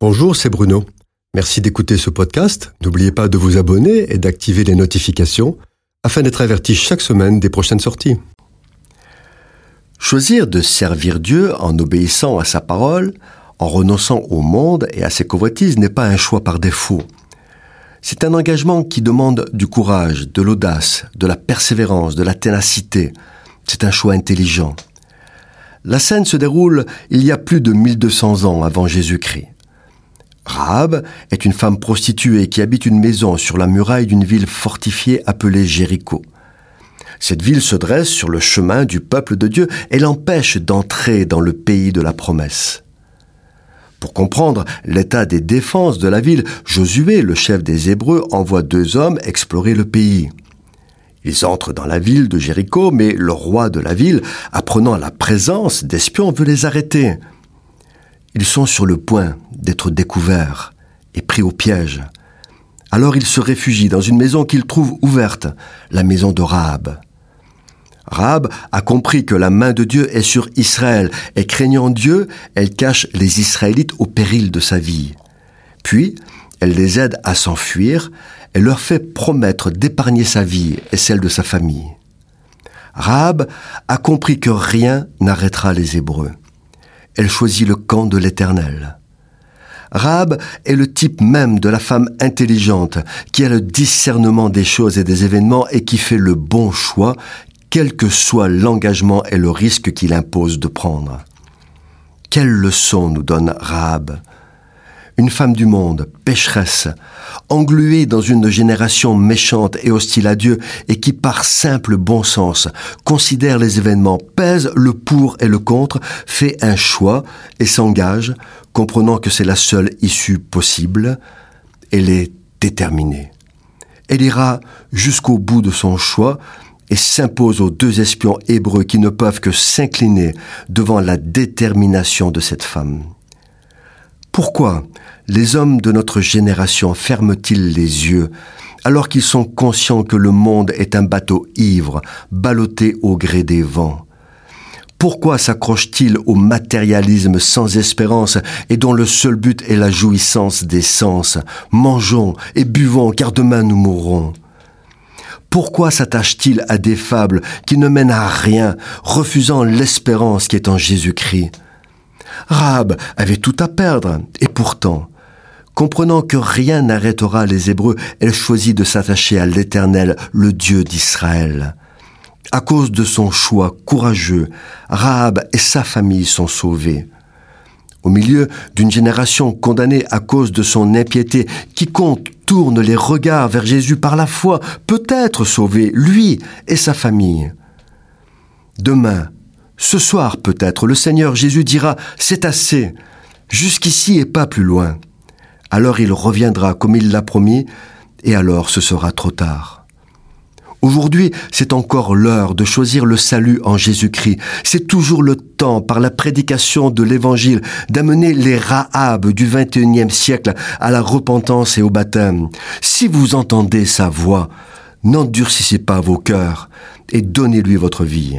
Bonjour, c'est Bruno. Merci d'écouter ce podcast. N'oubliez pas de vous abonner et d'activer les notifications afin d'être averti chaque semaine des prochaines sorties. Choisir de servir Dieu en obéissant à sa parole, en renonçant au monde et à ses convoitises n'est pas un choix par défaut. C'est un engagement qui demande du courage, de l'audace, de la persévérance, de la ténacité. C'est un choix intelligent. La scène se déroule il y a plus de 1200 ans avant Jésus-Christ. Rahab est une femme prostituée qui habite une maison sur la muraille d'une ville fortifiée appelée Jéricho. Cette ville se dresse sur le chemin du peuple de Dieu et l'empêche d'entrer dans le pays de la promesse. Pour comprendre l'état des défenses de la ville, Josué, le chef des Hébreux, envoie deux hommes explorer le pays. Ils entrent dans la ville de Jéricho, mais le roi de la ville, apprenant la présence d'espions, veut les arrêter. Ils sont sur le point d'être découverts et pris au piège. Alors ils se réfugient dans une maison qu'ils trouvent ouverte, la maison de Rahab. Rahab a compris que la main de Dieu est sur Israël, et craignant Dieu, elle cache les Israélites au péril de sa vie. Puis, elle les aide à s'enfuir, et leur fait promettre d'épargner sa vie et celle de sa famille. Rahab a compris que rien n'arrêtera les Hébreux. Elle choisit le camp de l'Éternel. Rahab est le type même de la femme intelligente qui a le discernement des choses et des événements et qui fait le bon choix quel que soit l'engagement et le risque qu'il impose de prendre. Quelle leçon nous donne Rahab? Une femme du monde, pécheresse, engluée dans une génération méchante et hostile à Dieu et qui par simple bon sens considère les événements, pèse le pour et le contre, fait un choix et s'engage, comprenant que c'est la seule issue possible, elle est déterminée. Elle ira jusqu'au bout de son choix, et s'impose aux deux espions hébreux qui ne peuvent que s'incliner devant la détermination de cette femme. Pourquoi les hommes de notre génération ferment-ils les yeux alors qu'ils sont conscients que le monde est un bateau ivre, ballotté au gré des vents? Pourquoi s'accrochent-ils au matérialisme sans espérance et dont le seul but est la jouissance des sens? Mangeons et buvons car demain nous mourrons. Pourquoi s'attache-t-il à des fables qui ne mènent à rien, refusant l'espérance qui est en Jésus-Christ? Rahab avait tout à perdre, et pourtant, comprenant que rien n'arrêtera les Hébreux, elle choisit de s'attacher à l'Éternel, le Dieu d'Israël. À cause de son choix courageux, Rahab et sa famille sont sauvés. Au milieu d'une génération condamnée à cause de son impiété, quiconque tourne les regards vers Jésus par la foi peut être sauvé, lui et sa famille. Demain, ce soir peut-être, le Seigneur Jésus dira, C'est assez, jusqu'ici et pas plus loin. Alors il reviendra comme il l'a promis, et alors ce sera trop tard. Aujourd'hui, c'est encore l'heure de choisir le salut en Jésus-Christ. C'est toujours le temps, par la prédication de l'Évangile, d'amener les Rahab du XXIe siècle à la repentance et au baptême. Si vous entendez sa voix, n'endurcissez pas vos cœurs et donnez-lui votre vie.